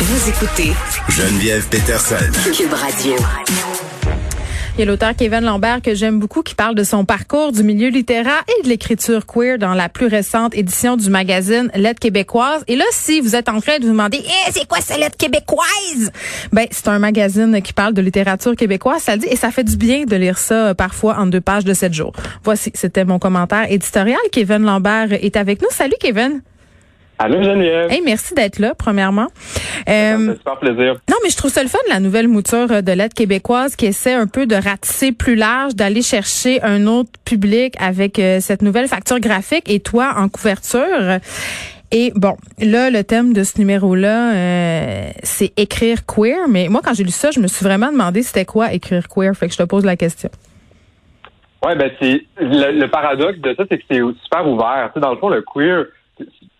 Vous écoutez Geneviève Peterson. Cube Radio. Il y a l'auteur Kevin Lambert que j'aime beaucoup qui parle de son parcours du milieu littéraire et de l'écriture queer dans la plus récente édition du magazine Lettre québécoise. Et là, si vous êtes en train de vous demander, eh, c'est quoi cette lettre québécoise? Ben, c'est un magazine qui parle de littérature québécoise, ça le dit, et ça fait du bien de lire ça euh, parfois en deux pages de sept jours. Voici, c'était mon commentaire éditorial. Kevin Lambert est avec nous. Salut, Kevin. Allô Geneviève. Hey, merci d'être là, premièrement. Euh, ça fait super plaisir. Non, mais je trouve ça le fun, la nouvelle mouture de l'aide québécoise qui essaie un peu de ratisser plus large, d'aller chercher un autre public avec euh, cette nouvelle facture graphique et toi en couverture. Et bon, là, le thème de ce numéro-là, euh, c'est écrire queer. Mais moi, quand j'ai lu ça, je me suis vraiment demandé c'était quoi écrire queer. Fait que je te pose la question. Ouais, ben c'est le, paradoxe de ça, c'est que c'est super ouvert. Tu sais, dans le fond, le queer,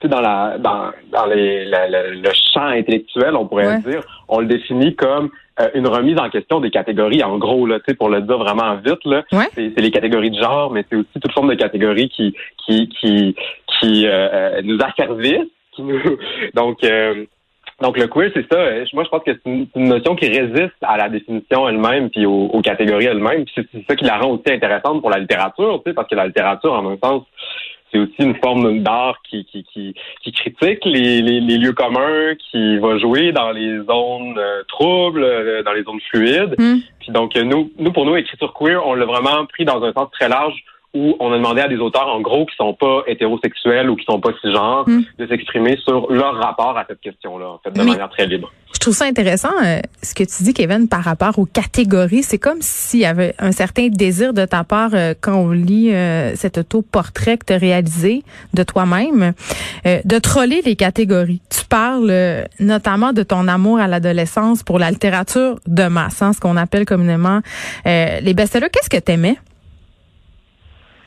dans la dans, dans les, le champ intellectuel, on pourrait dire, on le définit comme euh, une remise en question des catégories. En gros, là, pour le dire vraiment vite, là, c'est, les catégories de genre, mais c'est aussi toute forme de catégories qui qui qui qui euh, euh, nous asservissent, qui nous donc donc le queer, c'est ça. Moi, je pense que c'est une, notion qui résiste à la définition elle-même puis aux, aux catégories elles-mêmes. c'est, ça qui la rend aussi intéressante pour la littérature, tu sais, parce que la littérature, en un sens, c'est aussi une forme d'art qui, qui, qui, qui critique les, les, les, lieux communs, qui va jouer dans les zones euh, troubles, euh, dans les zones fluides. Hmm. Puis donc, nous, nous, pour nous, écriture queer, on l'a vraiment pris dans un sens très large où on a demandé à des auteurs, en gros, qui sont pas hétérosexuels ou qui sont pas cisgenres, hmm. de s'exprimer sur leur rapport à cette question-là, en fait, de manière très libre. Je trouve ça intéressant, euh, ce que tu dis, Kevin, par rapport aux catégories. C'est comme s'il y avait un certain désir de ta part euh, quand on lit euh, cet autoportrait que tu as réalisé de toi-même, de troller les catégories. Tu parles notamment de ton amour à l'adolescence pour la littérature de masse, hein, ce qu'on appelle communément les best-sellers. Qu'est-ce que tu aimais?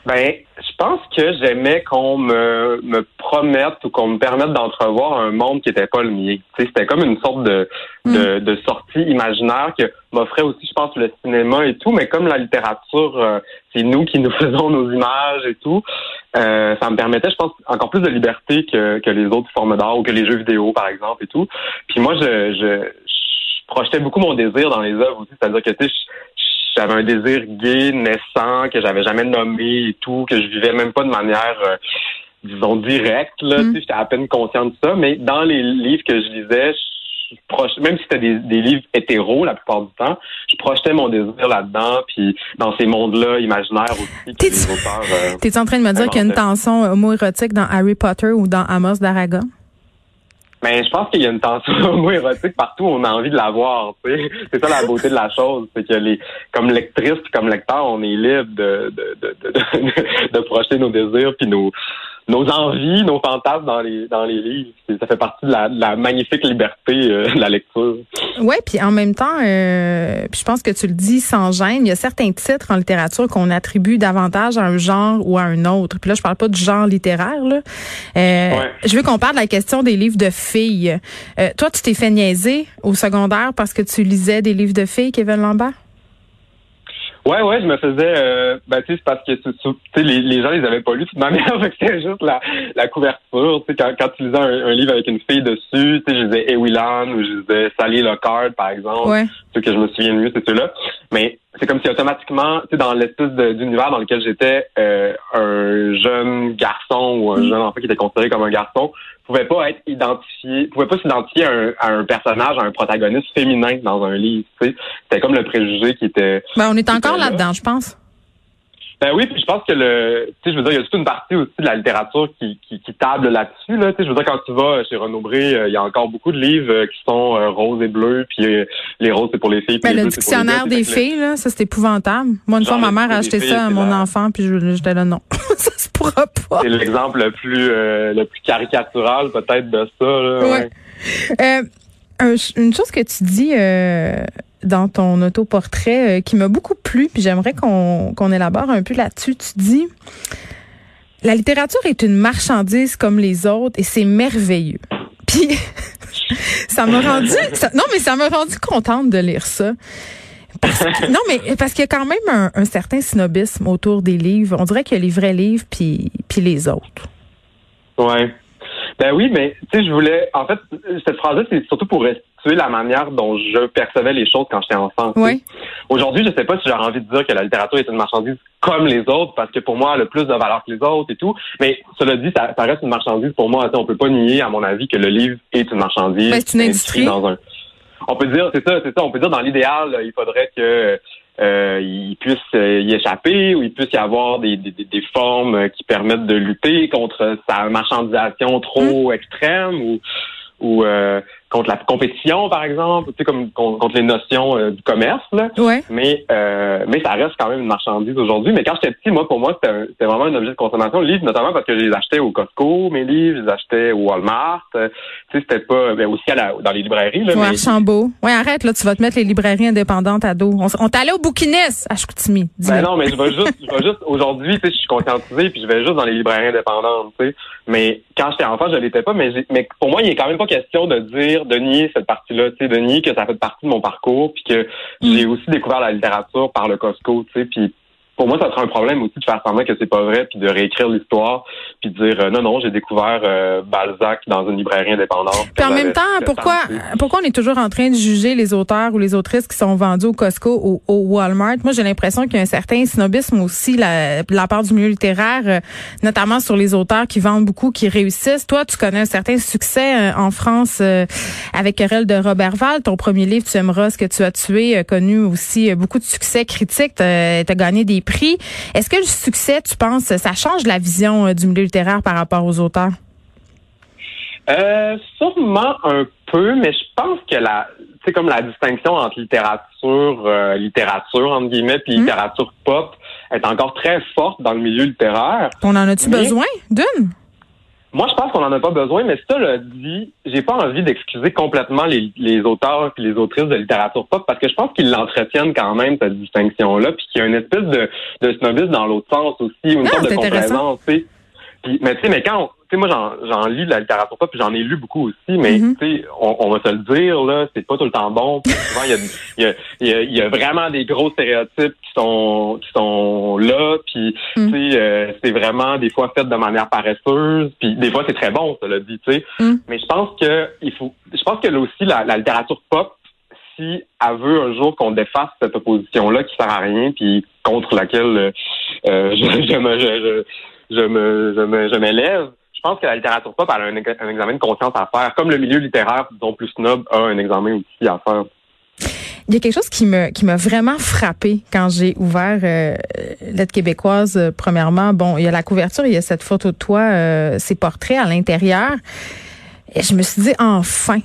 Ben, je pense que j'aimais qu'on me, me promette ou qu'on me permette d'entrevoir un monde qui n'était pas le mien. C'était comme une sorte de, de, mm. de, sortie imaginaire que m'offrait aussi, je pense, le cinéma et tout, mais comme la littérature, euh, c'est nous qui nous faisons nos images et tout, euh, ça me permettait, je pense, encore plus de liberté que, que les autres formes d'art ou que les jeux vidéo, par exemple, et tout. Puis moi, je, je, je projetais beaucoup mon désir dans les œuvres aussi, c'est-à-dire que, tu sais, j'avais un désir gay naissant que j'avais jamais nommé et tout, que je vivais même pas de manière euh, disons directe là, mm. j'étais à peine conscient de ça, mais dans les livres que je lisais, je même si c'était des, des, livres hétéros la plupart du temps, je projetais mon désir là-dedans, puis dans ces mondes-là imaginaires aussi. T'es-tu euh, en train de me dire qu'il y a une tension homo-érotique dans Harry Potter ou dans Amos d'Aragon? Mais je pense qu'il y a une tension homo-érotique partout, on a envie de la voir. C'est ça la beauté de la chose, c'est que les, comme lectrice comme lecteur, on est libre de de, de, de, de projeter nos désirs puis nos nos envies, nos fantasmes dans les dans les livres. Ça fait partie de la, magnifique liberté euh, de la lecture. Ouais, puis en même temps, euh, je pense que tu le dis sans gêne, il y a certains titres en littérature qu'on attribue davantage à un genre ou à un autre. Puis là, je parle pas du genre littéraire. Là. Euh, Je veux qu'on parle de la question des livres de filles. Euh, toi, tu t'es fait niaiser au secondaire parce que tu lisais des livres de filles, Kevin Lambert? Ouais, ouais, je me faisais, euh, ben, tu sais, c'est parce que, tu sais, les, les gens, les avaient pas lus de toute manière, c'était juste la, la couverture, tu sais, quand, quand tu lisais un, livre avec une fille dessus, tu sais, je disais Ewilan ou je disais Sally Lockhart, par exemple, ouais. ceux que je me souviens mieux, c'est ceux-là, mais c'est comme si automatiquement, tu sais, dans l'espèce d'univers dans lequel j'étais, euh, un jeune garçon ou un mm. jeune enfant qui était considéré comme un garçon, pouvait pas être identifié, pouvait pas s'identifier à, un, personnage, à un protagoniste féminin dans un livre. Tu sais, c'était comme le préjugé qui était. Ben, on est encore là-dedans, je pense. Ben oui, puis je pense que le, tu sais, je veux dire, il y a toute une partie aussi de la littérature qui, qui, qui table là-dessus. Là, tu sais, je veux dire, quand tu vas chez Renaud Bré, euh, il y a encore beaucoup de livres euh, qui sont euh, roses et bleus, puis les roses c'est pour les filles. Ben, le dictionnaire des filles, là, ça c'est épouvantable. Moi, une fois, ma mère a acheté ça à mon enfant, puis j'étais là non, ça se pourra pas. C'est l'exemple le plus le plus caricatural peut-être de ça. Là, ouais. une chose que tu dis dans ton autoportrait euh, qui m'a beaucoup plu, puis j'aimerais qu'on élabore un peu là-dessus. Tu dis, la littérature est une marchandise comme les autres et c'est merveilleux. Puis ça m'a rendu, non mais ça m'a rendu contente de lire ça. non, mais parce qu'il y a quand même un, un, certain snobisme autour des livres. On dirait qu'il y a les vrais livres puis, puis les autres. Ouais. Ben oui, mais tu sais, je voulais, en fait, cette phrase-là, c'est surtout pour restituer la manière dont je percevais les choses quand j'étais enfant. Oui. Aujourd'hui, je sais pas si j'aurais envie de dire que la littérature est une marchandise comme les autres, parce que pour moi, elle a plus de valeur que les autres et tout. Mais cela dit, ça, reste une marchandise pour moi. On peut pas nier, à mon avis, que le livre est une marchandise. Ben, c'est une industrie. Dans un... On peut dire, c'est ça, c'est ça. On peut dire dans l'idéal, il faudrait que euh, il puisse euh, y échapper ou il puisse y avoir des, des, des, formes qui permettent de lutter contre sa marchandisation trop mmh. extrême ou ou euh, contre la compétition, par exemple, tu sais, comme contre les notions euh, du commerce. Là. Ouais. Mais euh, mais ça reste quand même une marchandise aujourd'hui. Mais quand j'étais petit, moi, pour moi, c'était vraiment un objet de consommation. Le livre, notamment parce que je les achetais au Costco, mes livres, je les achetais au Walmart. tu sais, c'était pas ben, aussi à la, dans les librairies. Là, ouais, Archambault. Ouais, arrête, là, tu vas te mettre les librairies indépendantes à dos. On, on t'allait au bouquiniste à Chicoutimi. Ben non, mais je vais juste, je vais juste aujourd'hui, tu sais, je suis conscientisé, puis je vais juste dans les librairies indépendantes, tu sais. Mais quand j'étais enfant, je l'étais pas. Mais, mais pour moi, il est quand même pas question de dire, de nier cette partie-là, tu sais, de nier que ça fait partie de mon parcours, puis que mm. j'ai aussi découvert la littérature par le Costco, tu sais, puis pour moi, ça sera un problème aussi de faire semblant que c'est pas vrai, puis de réécrire l'histoire, puis de dire euh, non, non, j'ai découvert euh, Balzac dans une librairie indépendante. Puis en même temps, pourquoi pourquoi on est toujours en train de juger les auteurs ou les autrices qui sont vendus au Costco ou au Walmart? Moi, j'ai l'impression qu'il y a un certain snobisme aussi la, de la part du milieu littéraire, euh, notamment sur les auteurs qui vendent beaucoup, qui réussissent. Toi, tu connais un certain succès en France avec Querelle de Robert Val. Ton premier livre, Tu aimeras ce que tu as tué, a connu aussi beaucoup de succès critique. Tu as gagné des prix. Est-ce que le succès, tu penses, ça change la vision euh, du milieu littéraire par rapport aux auteurs? Euh, sûrement un peu, mais je pense que la, c'est comme la distinction entre littérature, euh, littérature entre guillemets, puis hmm. littérature pop est encore très forte dans le milieu littéraire. On en a-tu besoin d'une? Moi, je pense qu'on n'en a pas besoin, mais le dit, j'ai pas envie d'excuser complètement les, les auteurs et les autrices de littérature pop parce que je pense qu'ils l'entretiennent quand même, cette distinction-là, puis qu'il y a une espèce de, de snobisme dans l'autre sens aussi, une sorte de complaisance, tu sais. mais tu sais, mais quand sais, moi, j'en lis de la littérature pop, puis j'en ai lu beaucoup aussi, mais mm-hmm. tu sais, on, va se le dire, là, c'est pas tout le temps bon. Souvent, il y a, y, a, y, a, vraiment des gros stéréotypes qui sont qui sont là, puis mm. tu sais, euh, c'est vraiment des fois fait de manière paresseuse, puis des fois c'est très bon, ça le dit, tu sais. Mm. Mais je pense que il faut, je pense que là aussi la, littérature pop, si elle veut un jour qu'on défasse cette opposition-là qui sert à rien, puis contre laquelle euh, je, je, me je, je, me je m'élève, je pense que la littérature pop a un, examen de conscience à faire, comme le milieu littéraire, dont plus snob, a un examen aussi à faire. Il y a quelque chose qui me qui m'a vraiment frappé quand j'ai ouvert euh, l'aide québécoise. Euh, premièrement, bon, il y a la couverture, il y a cette photo de toi, euh, ces portraits à l'intérieur. Et je me suis dit enfin,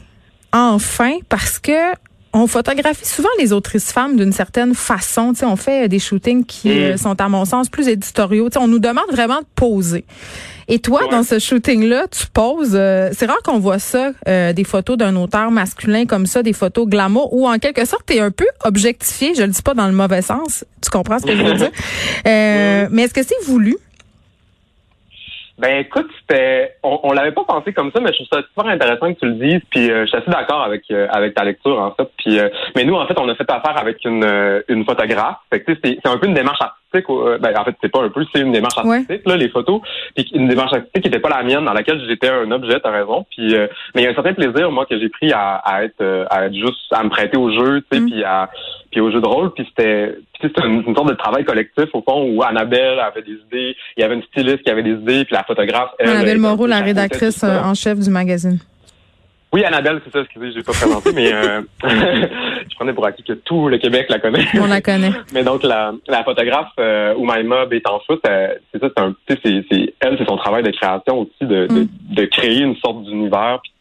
enfin, parce que on photographie souvent les autrices femmes d'une certaine façon. Tu sais, on fait des shootings qui mm. sont, à mon sens, plus éditoriaux. Tu sais, on nous demande vraiment de poser. Et toi, dans ce shooting-là, tu poses. Euh, c'est rare qu'on voit ça, euh, des photos d'un auteur masculin comme ça, des photos glamour, où en quelque sorte, tu es un peu objectifié. Je le dis pas dans le mauvais sens. Tu comprends ce que je veux dire? Euh, mais est-ce que c'est voulu? Ben écoute, c'était on, on l'avait pas pensé comme ça, mais je trouve ça super intéressant que tu le dises. Puis euh, je suis assez d'accord avec euh, avec ta lecture en fait. Puis euh, mais nous en fait on a fait affaire avec une une photographe. Fait que c'est c'est un peu une démarche artistique. ben en fait c'est pas un peu, c'est une démarche artistique là les photos. Puis une démarche artistique qui était pas la mienne, dans laquelle j'étais un objet. T'as raison. Puis mais il y a un certain plaisir moi que j'ai pris à, à être à être juste à me prêter au jeu, tu sais, mm. puis à puis au jeu de rôle. Puis c'était c'était une, sorte de travail collectif au fond où Annabelle avait des idées, il y avait une styliste qui avait des idées, puis la photographe. Elle, Annabelle Moreau, la rédactrice euh, en chef du magazine. Oui, Annabelle, c'est ça, excusez, je l'ai pas présenté, mais euh, je prenais pour acquis que tout le Québec la connaît. On la connaît. mais donc la, la photographe euh, Oumaima Bétanfoot, euh, c'est ça, c'est un, c'est, c'est elle, c'est son travail de création aussi de, de, mm. de, créer une sorte d'univers, puis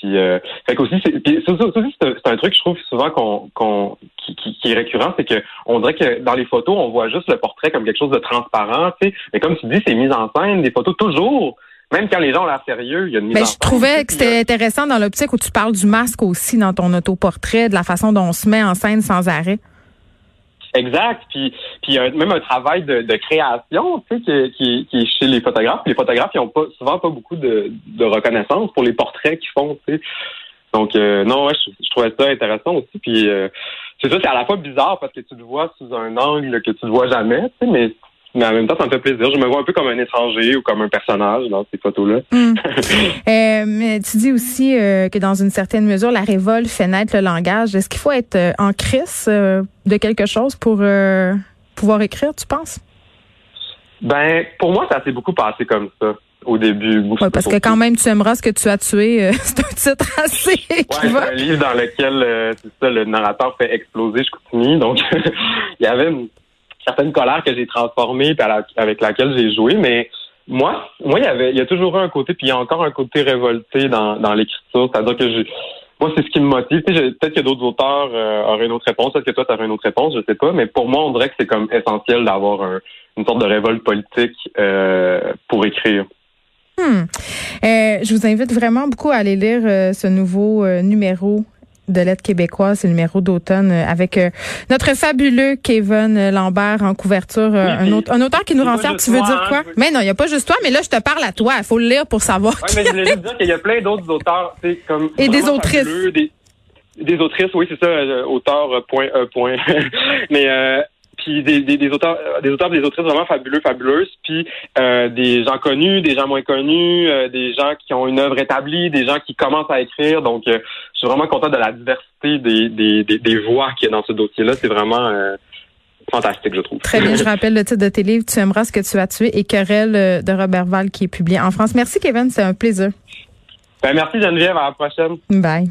puis, euh, fait aussi, c'est, c'est, un truc je trouve souvent qu'on, qu'on qui, qui, est récurrent, c'est que on dirait que dans les photos, on voit juste le portrait comme quelque chose de transparent, tu sais. Mais comme tu dis, c'est mise en scène, des photos toujours. Même quand les gens ont l'air sérieux, il y a une mise Mais en scène. Je trouvais que c'était intéressant dans l'optique où tu parles du masque aussi dans ton autoportrait, de la façon dont on se met en scène sans arrêt. Exact. Puis, puis il y a même un travail de, création, tu sais, qui, qui, est chez les photographes. Les photographes, ils ont pas souvent pas beaucoup de, reconnaissance pour les portraits qu'ils font, tu sais. Donc euh, non, ouais, je, trouvais ça intéressant aussi. Puis euh, c'est ça, c'est à la fois bizarre parce que tu le vois sous un angle que tu ne vois jamais, tu sais, mais mais en même temps, ça me fait plaisir. Je me vois un peu comme un étranger ou comme un personnage dans ces photos-là. Hmm. euh, mais tu dis aussi euh, que dans une certaine mesure, la révolte fait naître le langage. Est-ce qu'il faut être euh, en crise euh, de quelque chose pour pouvoir écrire, tu penses? Ben, pour moi, ça s'est beaucoup passé comme ça au début. Ouais, parce que quand même, tu aimeras ce que tu as tué. c'est un titre assez. Ouais, c'est un livre dans lequel c'est ça, le narrateur fait exploser Chicoutimi. Donc, il y avait une certaines colères que j'ai transformées et avec laquelle j'ai joué, mais moi, moi, il y avait, il y a toujours eu un côté, puis il y a encore un côté révolté dans, dans l'écriture. C'est-à-dire que moi, c'est ce qui me motive. peut-être que d'autres auteurs euh, auraient une autre réponse, peut-être que toi, tu aurais une autre réponse, je sais pas, mais pour moi, on dirait que c'est comme essentiel d'avoir une sorte de révolte politique euh, pour écrire. Hmm. Euh, je vous invite vraiment beaucoup à aller lire ce nouveau numéro de l'aide québécoise, c'est le numéro d'automne euh, avec euh, notre fabuleux Kevin Lambert en couverture, euh, un, autre, un auteur qui nous rend fiers. Tu veux dire quoi? Hein, mais non, il n'y a pas juste toi, mais là, je te parle à toi. Il faut le lire pour savoir. Oui, mais je voulais juste dire qu'il y a plein d'autres auteurs, comme. Et des autrices. Des, autrices, oui, c'est ça, auteur, point, point. mais, puis des, des, des, auteurs, euh, des auteurs, des autrices vraiment fabuleux, fabuleuses, puis euh, des gens connus, des gens moins connus, euh, des gens qui ont une œuvre établie, des gens qui commencent à écrire. Donc, je suis vraiment content de la diversité des, des, des, des voix qu'il y a dans ce dossier-là. C'est vraiment fantastique, je trouve. Très bien. Je rappelle le titre de tes livres, Tu aimeras ce que tu as tué et Querelle de Robert Val qui est publié en France. Merci, Kevin. C'est un plaisir. Ben, merci, Geneviève. À la prochaine. Bye.